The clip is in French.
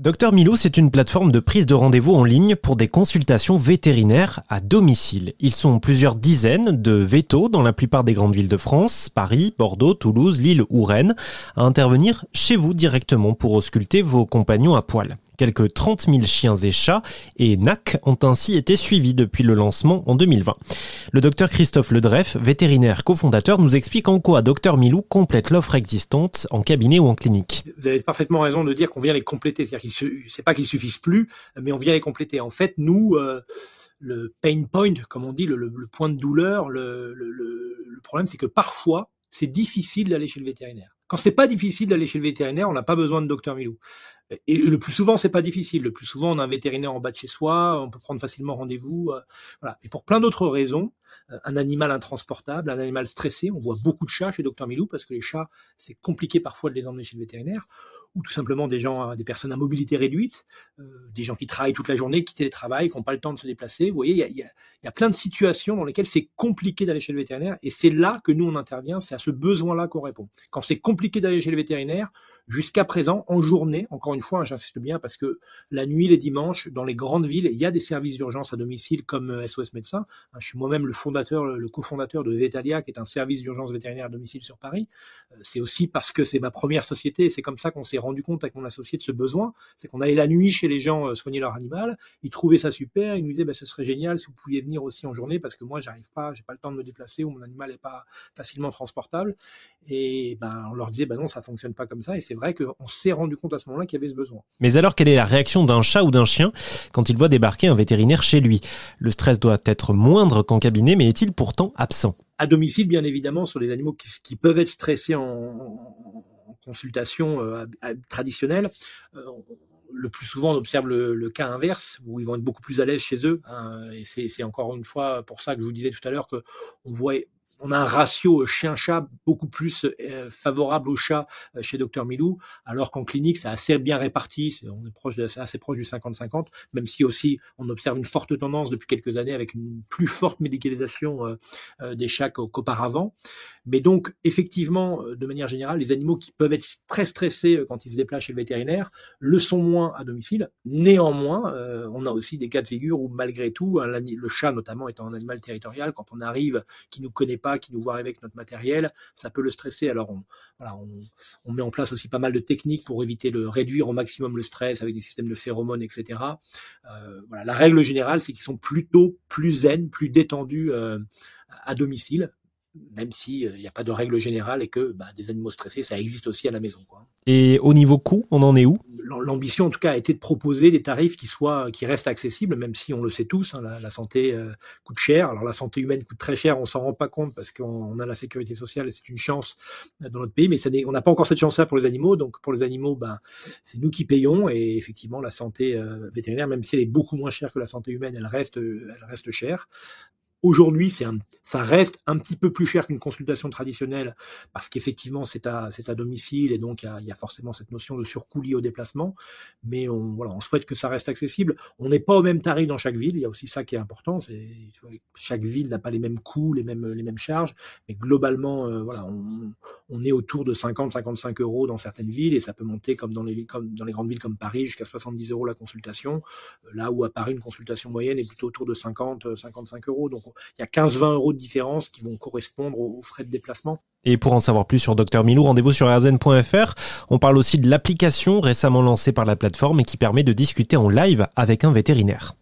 Docteur Milou, c'est une plateforme de prise de rendez-vous en ligne pour des consultations vétérinaires à domicile. Ils sont plusieurs dizaines de vétos dans la plupart des grandes villes de France, Paris, Bordeaux, Toulouse, Lille ou Rennes, à intervenir chez vous directement pour ausculter vos compagnons à poil. Quelques 30 000 chiens et chats et NAC ont ainsi été suivis depuis le lancement en 2020. Le docteur Christophe Ledreff, vétérinaire cofondateur, nous explique en quoi Docteur Milou complète l'offre existante en cabinet ou en clinique. Vous avez parfaitement raison de dire qu'on vient les compléter. C'est-à-dire qu'il c'est pas qu'ils suffisent plus, mais on vient les compléter. En fait, nous, euh, le pain point, comme on dit, le, point de douleur, le, le problème, c'est que parfois, c'est difficile d'aller chez le vétérinaire. Quand c'est pas difficile d'aller chez le vétérinaire, on n'a pas besoin de docteur Milou. Et le plus souvent, c'est pas difficile. Le plus souvent, on a un vétérinaire en bas de chez soi, on peut prendre facilement rendez-vous. Euh, voilà. Et pour plein d'autres raisons, euh, un animal intransportable, un animal stressé, on voit beaucoup de chats chez docteur Milou parce que les chats, c'est compliqué parfois de les emmener chez le vétérinaire ou tout simplement des gens, des personnes à mobilité réduite, euh, des gens qui travaillent toute la journée, qui télétravaillent, qui n'ont pas le temps de se déplacer. Vous voyez, il y a, plein de situations dans lesquelles c'est compliqué d'aller chez le vétérinaire, et c'est là que nous on intervient, c'est à ce besoin-là qu'on répond. Quand c'est compliqué d'aller chez le vétérinaire, jusqu'à présent, en journée, encore une fois, hein, j'insiste bien, parce que la nuit, les dimanches, dans les grandes villes, il y a des services d'urgence à domicile comme SOS euh, Médecins. Hein, je suis moi-même le fondateur, le cofondateur de Vetalia, qui est un service d'urgence vétérinaire à domicile sur Paris. Euh, c'est aussi parce que c'est ma première société, et c'est comme ça qu'on s'est rendu compte avec mon associé de ce besoin, c'est qu'on allait la nuit chez les gens euh, soigner leur animal, ils trouvaient ça super, ils nous disaient bah, ce serait génial si vous pouviez venir aussi en journée parce que moi j'arrive pas, j'ai pas le temps de me déplacer ou mon animal n'est pas facilement transportable. Et ben on leur disait bah non ça fonctionne pas comme ça. Et c'est vrai qu'on s'est rendu compte à ce moment-là qu'il y avait ce besoin. Mais alors quelle est la réaction d'un chat ou d'un chien quand il voit débarquer un vétérinaire chez lui? Le stress doit être moindre qu'en cabinet mais est-il pourtant absent? À domicile, bien évidemment, sur les animaux qui, peuvent être stressés en, consultation euh, traditionnelle, euh, le plus souvent, on observe le, cas inverse, où ils vont être beaucoup plus à l'aise chez eux. Hein, et c'est encore une fois pour ça que je vous disais tout à l'heure qu'on voit on a un ratio chien-chat beaucoup plus euh, favorable au chat euh, chez Dr Milou, alors qu'en clinique, c'est assez bien réparti, on est proche de, assez proche du 50-50, même si aussi on observe une forte tendance depuis quelques années avec une plus forte médicalisation euh, des chats qu'auparavant. Mais donc, effectivement, de manière générale, les animaux qui peuvent être très stressés quand ils se déplacent chez le vétérinaire le sont moins à domicile. Néanmoins, on a aussi des cas de figure où malgré tout, le chat notamment étant un animal territorial, quand on arrive, qui nous connaît pas, qui nous voit avec notre matériel, ça peut le stresser. Alors on, met en place aussi pas mal de techniques pour éviter de réduire au maximum le stress avec des systèmes de phéromones, etc. Euh, voilà, la règle générale, c'est qu'ils sont plutôt plus zen, plus détendus euh, à domicile même s'il n'y a pas de règle générale et que bah, des animaux stressés, ça existe aussi à la maison. Et au niveau coût, on en est où? L'ambition, en tout cas, a été de proposer des tarifs qui soient, qui restent accessibles, même si on le sait tous, hein, la, santé euh, coûte cher. Alors la santé humaine coûte très cher, on s'en rend pas compte parce qu'on a la sécurité sociale et c'est une chance euh, dans notre pays, mais ça on n'a pas encore cette chance-là pour les animaux. Donc pour les animaux, ben, c'est nous qui payons et effectivement la santé euh, vétérinaire, même si elle est beaucoup moins chère que la santé humaine, elle reste, elle reste chère. Aujourd'hui, ça reste un petit peu plus cher qu'une consultation traditionnelle parce qu'effectivement, c'est à, à domicile et donc il y, a, forcément cette notion de surcoût lié au déplacement. Mais on, voilà, on souhaite que ça reste accessible. On n'est pas au même tarif dans chaque ville. Il y a aussi ça qui est important. C'est, chaque ville n'a pas les mêmes coûts, les mêmes, les mêmes charges. Mais globalement, euh, voilà, on, on, est autour de 50, 55 euros dans certaines villes et ça peut monter comme dans les, comme dans les grandes villes comme Paris jusqu'à 70 euros la consultation. Là où à Paris, une consultation moyenne est plutôt autour de 50, 55 euros. Il y a 15-20 euros de différence qui vont correspondre aux frais de déplacement. Et pour en savoir plus sur Dr Milou, rendez-vous sur rzn.fr. On parle aussi de l'application récemment lancée par la plateforme et qui permet de discuter en live avec un vétérinaire.